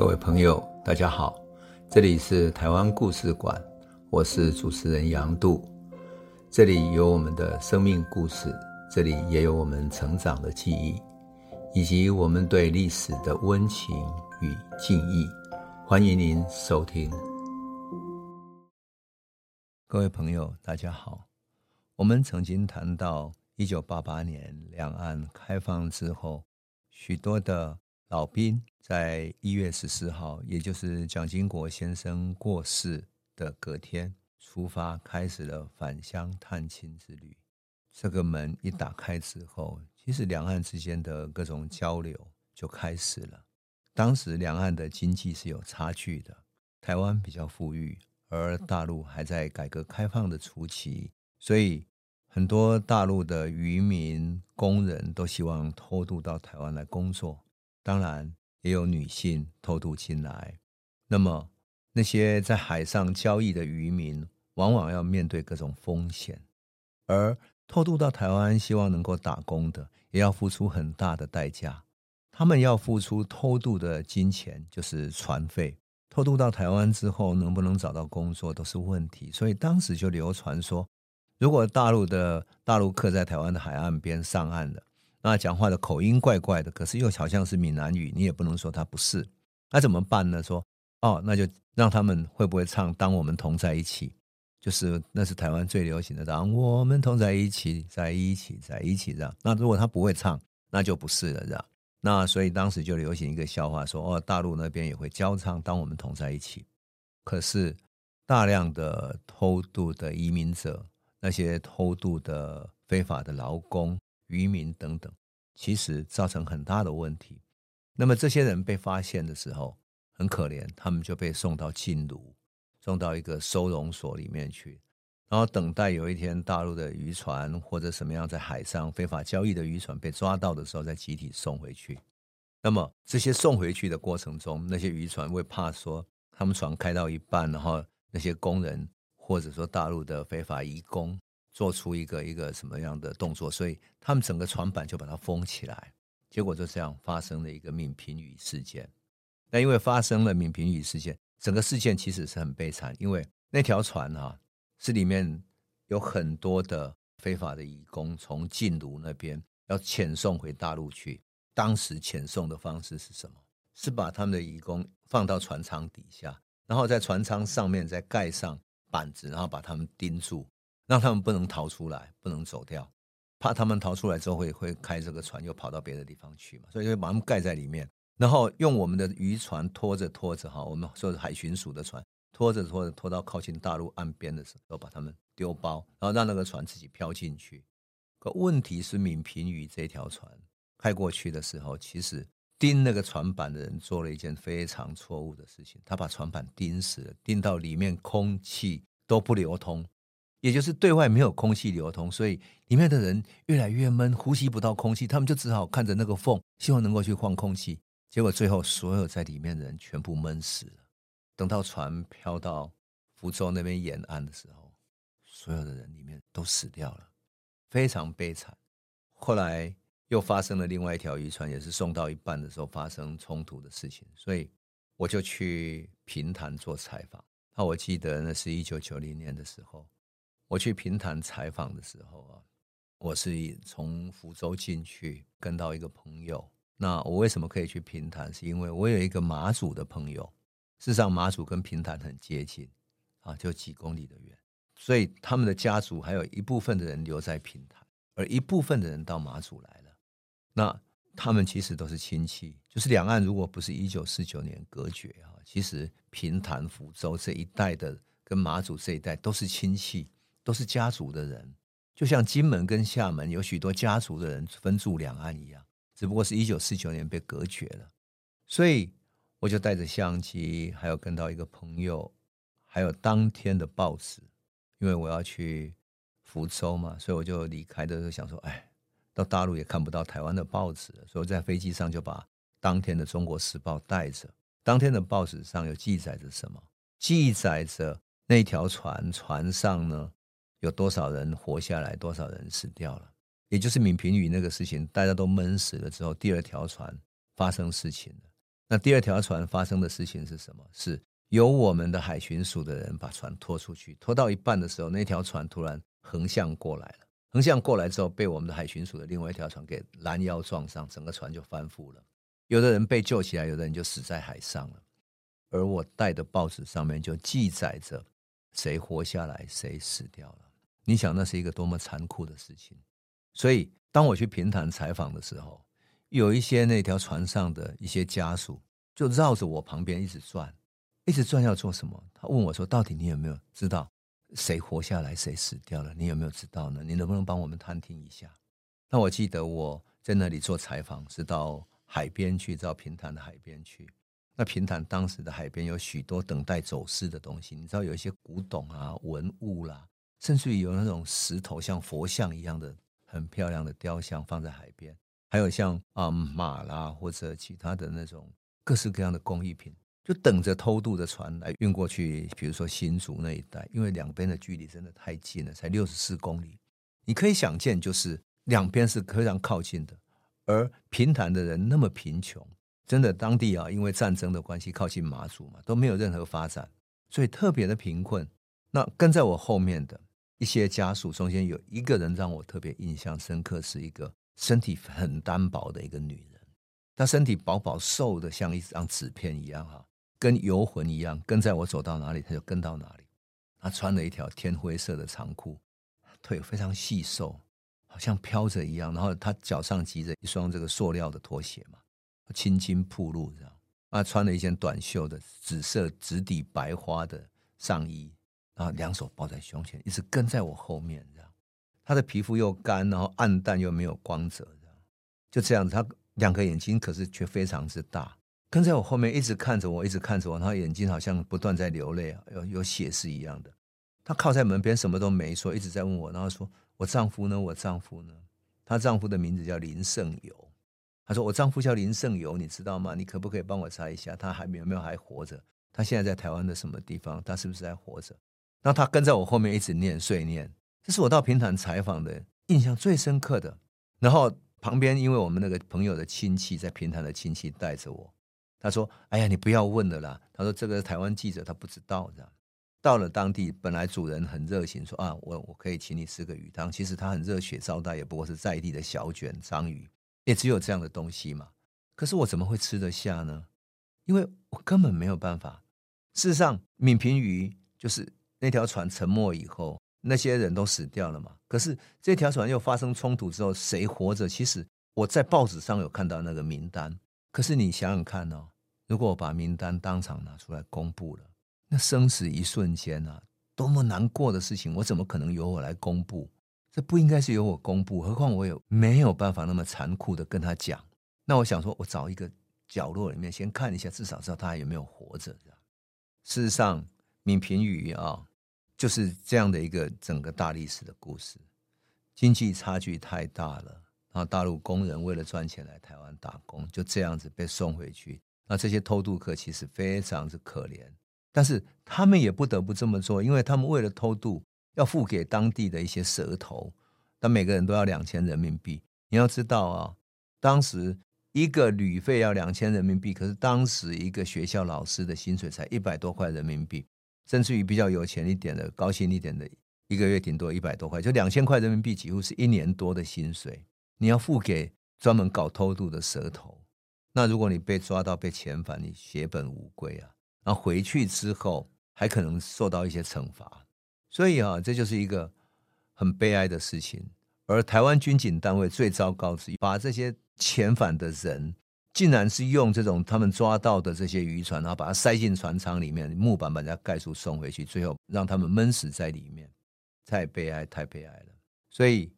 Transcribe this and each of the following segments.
各位朋友，大家好，这里是台湾故事馆，我是主持人杨度，这里有我们的生命故事，这里也有我们成长的记忆，以及我们对历史的温情与敬意。欢迎您收听。各位朋友，大家好，我们曾经谈到一九八八年两岸开放之后，许多的老兵在一月十四号，也就是蒋经国先生过世的隔天出发，开始了返乡探亲之旅。这个门一打开之后，其实两岸之间的各种交流就开始了。当时两岸的经济是有差距的，台湾比较富裕，而大陆还在改革开放的初期，所以很多大陆的渔民、工人都希望偷渡到台湾来工作。当然，也有女性偷渡进来。那么，那些在海上交易的渔民，往往要面对各种风险；而偷渡到台湾，希望能够打工的，也要付出很大的代价。他们要付出偷渡的金钱，就是船费。偷渡到台湾之后，能不能找到工作，都是问题。所以当时就流传说，如果大陆的大陆客在台湾的海岸边上岸了。那讲话的口音怪怪的，可是又好像是闽南语，你也不能说他不是。那怎么办呢？说哦，那就让他们会不会唱《当我们同在一起》？就是那是台湾最流行的《当我们同在一起，在一起，在一起》这样。那如果他不会唱，那就不是了，这样。那所以当时就流行一个笑话，说哦，大陆那边也会教唱《当我们同在一起》。可是大量的偷渡的移民者，那些偷渡的非法的劳工。渔民等等，其实造成很大的问题。那么这些人被发现的时候，很可怜，他们就被送到禁芦，送到一个收容所里面去，然后等待有一天大陆的渔船或者什么样在海上非法交易的渔船被抓到的时候，再集体送回去。那么这些送回去的过程中，那些渔船会怕说，他们船开到一半，然后那些工人或者说大陆的非法移工。做出一个一个什么样的动作，所以他们整个船板就把它封起来，结果就这样发生了一个闽平宇事件。那因为发生了闽平宇事件，整个事件其实是很悲惨，因为那条船啊是里面有很多的非法的移工从禁芦那边要遣送回大陆去。当时遣送的方式是什么？是把他们的移工放到船舱底下，然后在船舱上面再盖上板子，然后把他们钉住。让他们不能逃出来，不能走掉，怕他们逃出来之后会会开这个船又跑到别的地方去嘛，所以就把他们盖在里面，然后用我们的渔船拖着拖着哈，我们说是海巡署的船拖着拖着拖到靠近大陆岸边的时候，把他们丢包，然后让那个船自己飘进去。可问题是闽平渔这条船开过去的时候，其实钉那个船板的人做了一件非常错误的事情，他把船板钉死了，钉到里面空气都不流通。也就是对外没有空气流通，所以里面的人越来越闷，呼吸不到空气，他们就只好看着那个缝，希望能够去换空气。结果最后所有在里面的人全部闷死了。等到船飘到福州那边沿岸的时候，所有的人里面都死掉了，非常悲惨。后来又发生了另外一条渔船，也是送到一半的时候发生冲突的事情，所以我就去平潭做采访。那我记得那是一九九零年的时候。我去平潭采访的时候啊，我是从福州进去，跟到一个朋友。那我为什么可以去平潭？是因为我有一个马祖的朋友。事实上，马祖跟平潭很接近啊，就几公里的远。所以他们的家族还有一部分的人留在平潭，而一部分的人到马祖来了。那他们其实都是亲戚。就是两岸如果不是一九四九年隔绝啊，其实平潭、福州这一带的跟马祖这一带都是亲戚。都是家族的人，就像金门跟厦门有许多家族的人分住两岸一样，只不过是一九四九年被隔绝了。所以我就带着相机，还有跟到一个朋友，还有当天的报纸，因为我要去福州嘛，所以我就离开的时候想说，哎，到大陆也看不到台湾的报纸，所以在飞机上就把当天的《中国时报》带着。当天的报纸上有记载着什么？记载着那条船，船上呢，有多少人活下来，多少人死掉了？也就是闽平渔那个事情，大家都闷死了之后，第二条船发生事情了。那第二条船发生的事情是什么？是由我们的海巡署的人把船拖出去，拖到一半的时候，那条船突然横向过来了。横向过来之后，被我们的海巡署的另外一条船给拦腰撞上，整个船就翻覆了。有的人被救起来，有的人就死在海上了。而我带的报纸上面就记载着谁活下来，谁死掉了。你想，那是一个多么残酷的事情。所以，当我去平潭采访的时候，有一些那条船上的一些家属就绕着我旁边一直转，一直转要做什么？他问我说：“到底你有没有知道？”谁活下来，谁死掉了？你有没有知道呢？你能不能帮我们探听一下？那我记得我在那里做采访，是到海边去，到平潭的海边去。那平潭当时的海边有许多等待走私的东西，你知道有一些古董啊、文物啦，甚至于有那种石头像佛像一样的很漂亮的雕像放在海边，还有像啊、马啦或者其他的那种各式各样的工艺品。就等着偷渡的船来运过去，比如说新竹那一带，因为两边的距离真的太近了，才六十四公里。你可以想见，就是两边是非常靠近的。而平潭的人那么贫穷，真的当地啊，因为战争的关系，靠近马祖嘛，都没有任何发展，所以特别的贫困。那跟在我后面的一些家属中间，有一个人让我特别印象深刻，是一个身体很单薄的一个女人，她身体薄薄瘦的像一张纸片一样哈。跟游魂一样，跟在我走到哪里，她就跟到哪里。她穿了一条天灰色的长裤，腿非常细瘦，好像飘着一样。然后她脚上系着一双这个塑料的拖鞋嘛，青筋铺路这样。他穿了一件短袖的紫色直底白花的上衣，然后两手抱在胸前，一直跟在我后面这样。他的皮肤又干，然后暗淡又没有光泽，这样就这样子。他两个眼睛可是却非常之大。跟在我后面一直看着我，一直看着我，然后眼睛好像不断在流泪，有有血丝一样的。她靠在门边，什么都没说，一直在问我，然后说：“我丈夫呢？我丈夫呢？”她丈夫的名字叫林胜友。她说：“我丈夫叫林胜友，你知道吗？你可不可以帮我查一下，他还有没有还活着？他现在在台湾的什么地方？他是不是还活着？”然后她跟在我后面一直念碎念，这是我到平潭采访的印象最深刻的。然后旁边因为我们那个朋友的亲戚在平潭的亲戚带着我。他说：“哎呀，你不要问了啦。”他说：“这个台湾记者他不知道这样。到了当地，本来主人很热情，说啊，我我可以请你吃个鱼汤。其实他很热血招待，也不过是在地的小卷章鱼，也只有这样的东西嘛。可是我怎么会吃得下呢？因为我根本没有办法。事实上，闽平鱼就是那条船沉没以后，那些人都死掉了嘛。可是这条船又发生冲突之后，谁活着？其实我在报纸上有看到那个名单。”可是你想想看哦，如果我把名单当场拿出来公布了，那生死一瞬间啊，多么难过的事情！我怎么可能由我来公布？这不应该是由我公布，何况我也没有办法那么残酷的跟他讲。那我想说，我找一个角落里面先看一下，至少知道他还有没有活着。事实上，闵平宇啊，就是这样的一个整个大历史的故事，经济差距太大了。然后大陆工人为了赚钱来台湾打工，就这样子被送回去。那这些偷渡客其实非常之可怜，但是他们也不得不这么做，因为他们为了偷渡要付给当地的一些蛇头，但每个人都要两千人民币。你要知道啊，当时一个旅费要两千人民币，可是当时一个学校老师的薪水才一百多块人民币，甚至于比较有钱一点的、高薪一点的，一个月顶多一百多块，就两千块人民币，几乎是一年多的薪水。你要付给专门搞偷渡的蛇头，那如果你被抓到被遣返，你血本无归啊！然后回去之后还可能受到一些惩罚，所以啊，这就是一个很悲哀的事情。而台湾军警单位最糟糕之一，把这些遣返的人，竟然是用这种他们抓到的这些渔船，然后把它塞进船舱里面，木板把它盖住送回去，最后让他们闷死在里面，太悲哀，太悲哀了。所以。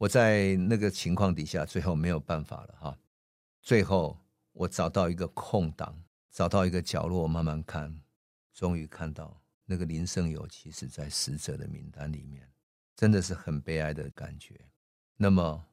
我在那个情况底下，最后没有办法了哈。最后我找到一个空档，找到一个角落，慢慢看，终于看到那个林胜友，其实在死者的名单里面，真的是很悲哀的感觉。那么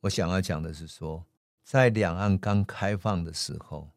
我想要讲的是说，在两岸刚开放的时候，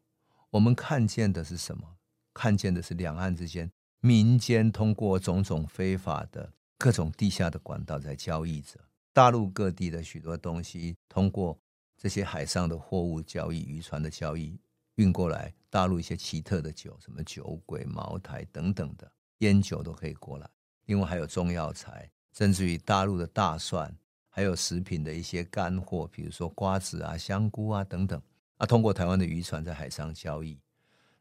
我们看见的是什么？看见的是两岸之间民间通过种种非法的各种地下的管道在交易着。大陆各地的许多东西，通过这些海上的货物交易、渔船的交易，运过来大陆一些奇特的酒，什么酒鬼、茅台等等的烟酒都可以过来。另外还有中药材，甚至于大陆的大蒜，还有食品的一些干货，比如说瓜子啊、香菇啊等等，啊，通过台湾的渔船在海上交易，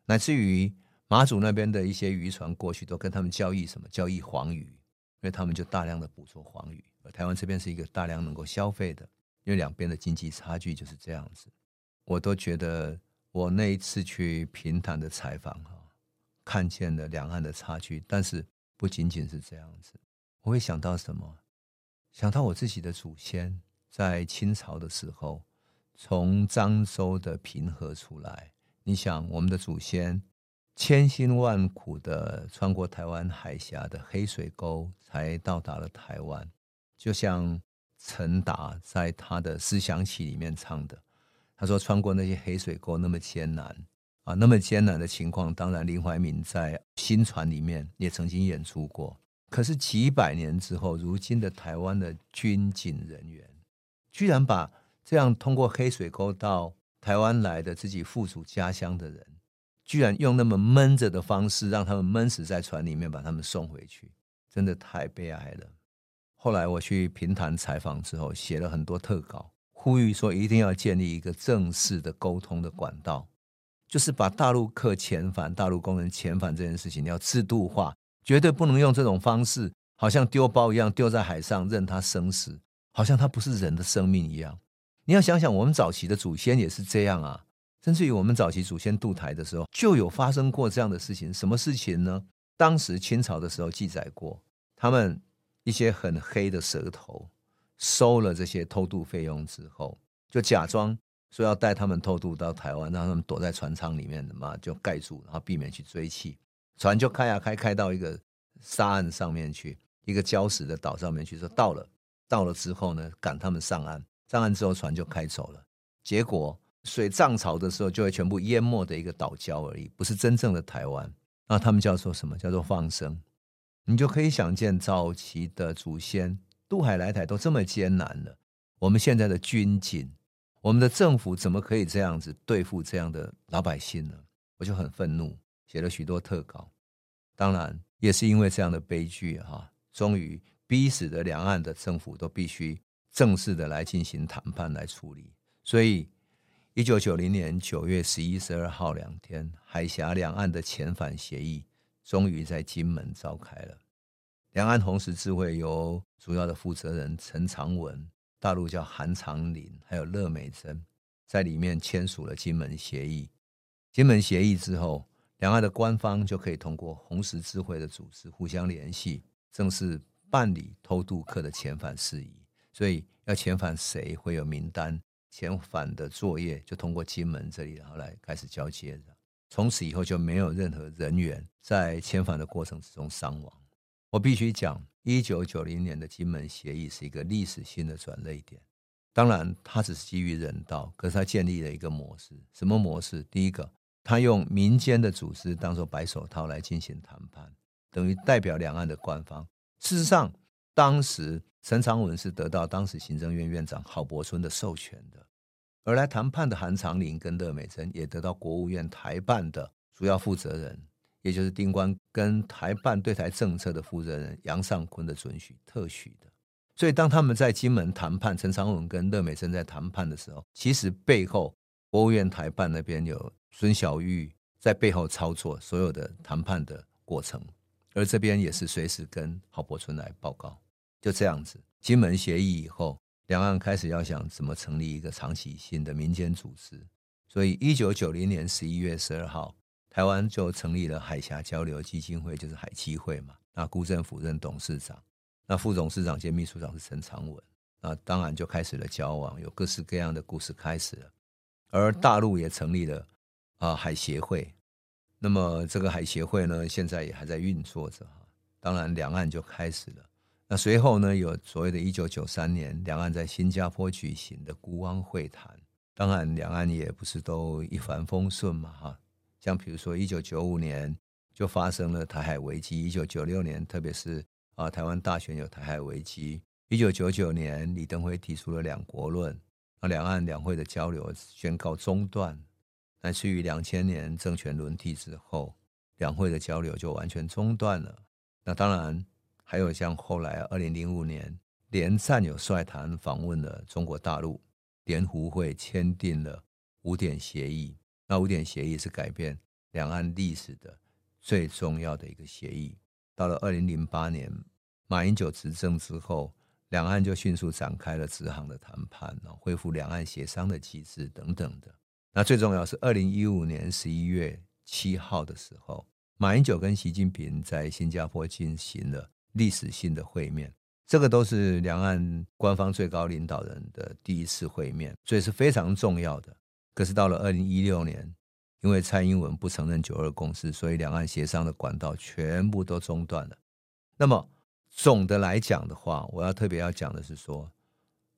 乃至于马祖那边的一些渔船过去都跟他们交易什么？交易黄鱼，因为他们就大量的捕捉黄鱼，而台湾这边是一个大量能够消费的，因为两边的经济差距就是这样子。我都觉得我那一次去平潭的采访哈，看见了两岸的差距，但是。不仅仅是这样子，我会想到什么？想到我自己的祖先在清朝的时候，从漳州的平和出来。你想，我们的祖先千辛万苦的穿过台湾海峡的黑水沟，才到达了台湾。就像陈达在他的思想曲里面唱的，他说：“穿过那些黑水沟那么艰难。”啊，那么艰难的情况，当然林怀民在《新传》里面也曾经演出过。可是几百年之后，如今的台湾的军警人员，居然把这样通过黑水沟到台湾来的自己父祖家乡的人，居然用那么闷着的方式，让他们闷死在船里面，把他们送回去，真的太悲哀了。后来我去平潭采访之后，写了很多特稿，呼吁说一定要建立一个正式的沟通的管道。就是把大陆客遣返、大陆工人遣返这件事情要制度化，绝对不能用这种方式，好像丢包一样丢在海上任他生死，好像他不是人的生命一样。你要想想，我们早期的祖先也是这样啊，甚至于我们早期祖先渡台的时候就有发生过这样的事情。什么事情呢？当时清朝的时候记载过，他们一些很黑的蛇头收了这些偷渡费用之后，就假装。说要带他们偷渡到台湾，让他们躲在船舱里面的嘛，就盖住，然后避免去追缉。船就开啊开，开到一个沙岸上面去，一个礁石的岛上面去。说到了，到了之后呢，赶他们上岸。上岸之后，船就开走了。结果水涨潮的时候，就会全部淹没的一个岛礁而已，不是真正的台湾。那他们叫做什么？叫做放生。你就可以想见，早期的祖先渡海来台都这么艰难了，我们现在的军警。我们的政府怎么可以这样子对付这样的老百姓呢？我就很愤怒，写了许多特稿。当然，也是因为这样的悲剧哈，终于逼使得两岸的政府都必须正式的来进行谈判来处理。所以，一九九零年九月十一、十二号两天，海峡两岸的遣返协议终于在金门召开了。两岸红十字会由主要的负责人陈长文。大陆叫韩长林，还有乐美珍，在里面签署了金门协议。金门协议之后，两岸的官方就可以通过红十字会的组织互相联系，正式办理偷渡客的遣返事宜。所以要遣返谁会有名单，遣返的作业就通过金门这里，然后来开始交接的。从此以后就没有任何人员在遣返的过程之中伤亡。我必须讲。一九九零年的金门协议是一个历史性的转捩点，当然，它只是基于人道，可是它建立了一个模式。什么模式？第一个，他用民间的组织当做白手套来进行谈判，等于代表两岸的官方。事实上，当时陈长文是得到当时行政院院长郝柏村的授权的，而来谈判的韩长林跟乐美珍也得到国务院台办的主要负责人。也就是丁官跟台办对台政策的负责人杨尚昆的准许特许的，所以当他们在金门谈判，陈长文跟乐美珍在谈判的时候，其实背后国务院台办那边有孙小玉在背后操作所有的谈判的过程，而这边也是随时跟郝柏村来报告。就这样子，金门协议以后，两岸开始要想怎么成立一个长期性的民间组织，所以一九九零年十一月十二号。台湾就成立了海峡交流基金会，就是海基会嘛。那辜政府任董事长，那副董事长兼秘书长是陈长文。那当然就开始了交往，有各式各样的故事开始了。而大陆也成立了啊海协会。那么这个海协会呢，现在也还在运作着哈。当然，两岸就开始了。那随后呢，有所谓的1993年两岸在新加坡举行的孤汪会谈。当然，两岸也不是都一帆风顺嘛哈。像比如说，一九九五年就发生了台海危机；一九九六年，特别是啊，台湾大选有台海危机；一九九九年，李登辉提出了两国论，那两岸两会的交流宣告中断。乃至于两千年政权轮替之后，两会的交流就完全中断了。那当然还有像后来二零零五年，连战友率团访问了中国大陆，联胡会签订了五点协议。那五点协议是改变两岸历史的最重要的一个协议。到了二零零八年，马英九执政之后，两岸就迅速展开了直航的谈判，恢复两岸协商的机制等等的。那最重要是二零一五年十一月七号的时候，马英九跟习近平在新加坡进行了历史性的会面，这个都是两岸官方最高领导人的第一次会面，所以是非常重要的。可是到了二零一六年，因为蔡英文不承认九二共识，所以两岸协商的管道全部都中断了。那么总的来讲的话，我要特别要讲的是说，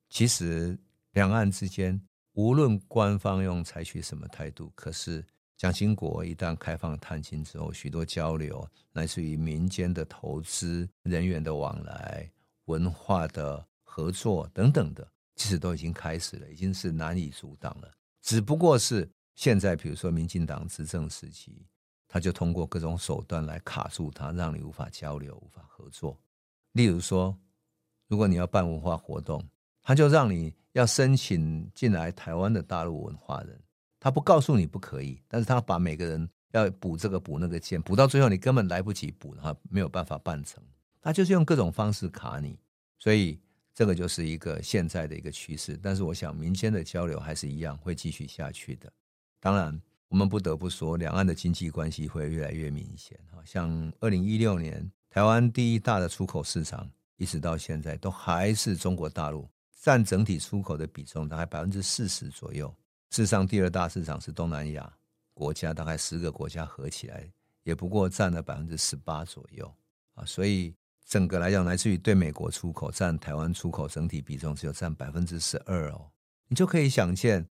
其实两岸之间无论官方用采取什么态度，可是蒋经国一旦开放探亲之后，许多交流乃至于民间的投资、人员的往来、文化的合作等等的，其实都已经开始了，已经是难以阻挡了。只不过是。现在，比如说民进党执政时期，他就通过各种手段来卡住他，让你无法交流、无法合作。例如说，如果你要办文化活动，他就让你要申请进来台湾的大陆文化人，他不告诉你不可以，但是他把每个人要补这个补那个件，补到最后你根本来不及补，他没有办法办成，他就是用各种方式卡你。所以这个就是一个现在的一个趋势。但是我想，民间的交流还是一样会继续下去的。当然，我们不得不说，两岸的经济关系会越来越明显。像二零一六年，台湾第一大的出口市场，一直到现在都还是中国大陆，占整体出口的比重大概百分之四十左右。世上，第二大市场是东南亚国家，大概十个国家合起来，也不过占了百分之十八左右啊。所以，整个来讲，来自于对美国出口占台湾出口整体比重只有占百分之十二哦。你就可以想见。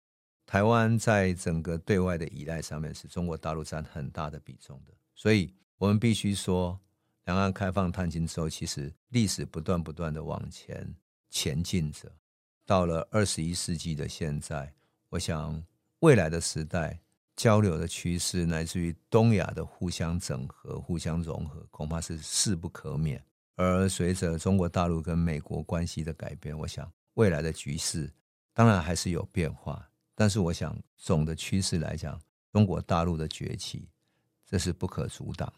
台湾在整个对外的依赖上面，是中国大陆占很大的比重的，所以我们必须说，两岸开放探亲之后，其实历史不断不断的往前前进着。到了二十一世纪的现在，我想未来的时代交流的趋势，乃至于东亚的互相整合、互相融合，恐怕是势不可免。而随着中国大陆跟美国关系的改变，我想未来的局势当然还是有变化。但是，我想总的趋势来讲，中国大陆的崛起，这是不可阻挡。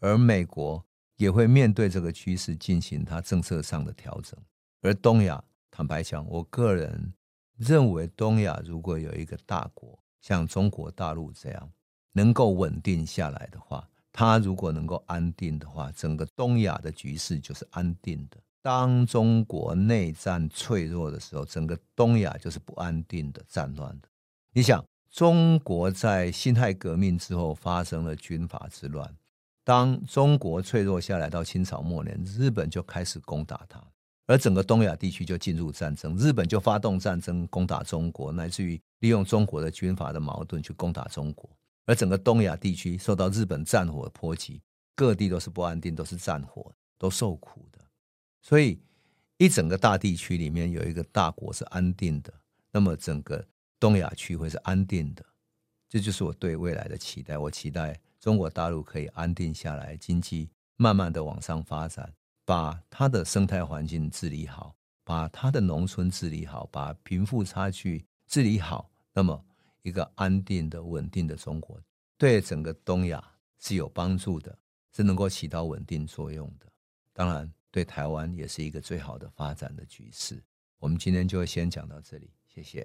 而美国也会面对这个趋势进行它政策上的调整。而东亚，坦白讲，我个人认为，东亚如果有一个大国像中国大陆这样能够稳定下来的话，它如果能够安定的话，整个东亚的局势就是安定的。当中国内战脆弱的时候，整个东亚就是不安定的、战乱的。你想，中国在辛亥革命之后发生了军阀之乱，当中国脆弱下来，到清朝末年，日本就开始攻打它，而整个东亚地区就进入战争，日本就发动战争攻打中国，乃至于利用中国的军阀的矛盾去攻打中国，而整个东亚地区受到日本战火的波及，各地都是不安定，都是战火，都受苦的。所以，一整个大地区里面有一个大国是安定的，那么整个东亚区会是安定的，这就是我对未来的期待。我期待中国大陆可以安定下来，经济慢慢的往上发展，把它的生态环境治理好，把它的农村治理好，把贫富差距治理好。那么，一个安定的、稳定的中国，对整个东亚是有帮助的，是能够起到稳定作用的。当然。对台湾也是一个最好的发展的局势。我们今天就先讲到这里，谢谢。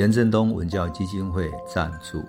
严振东文教基金会赞助。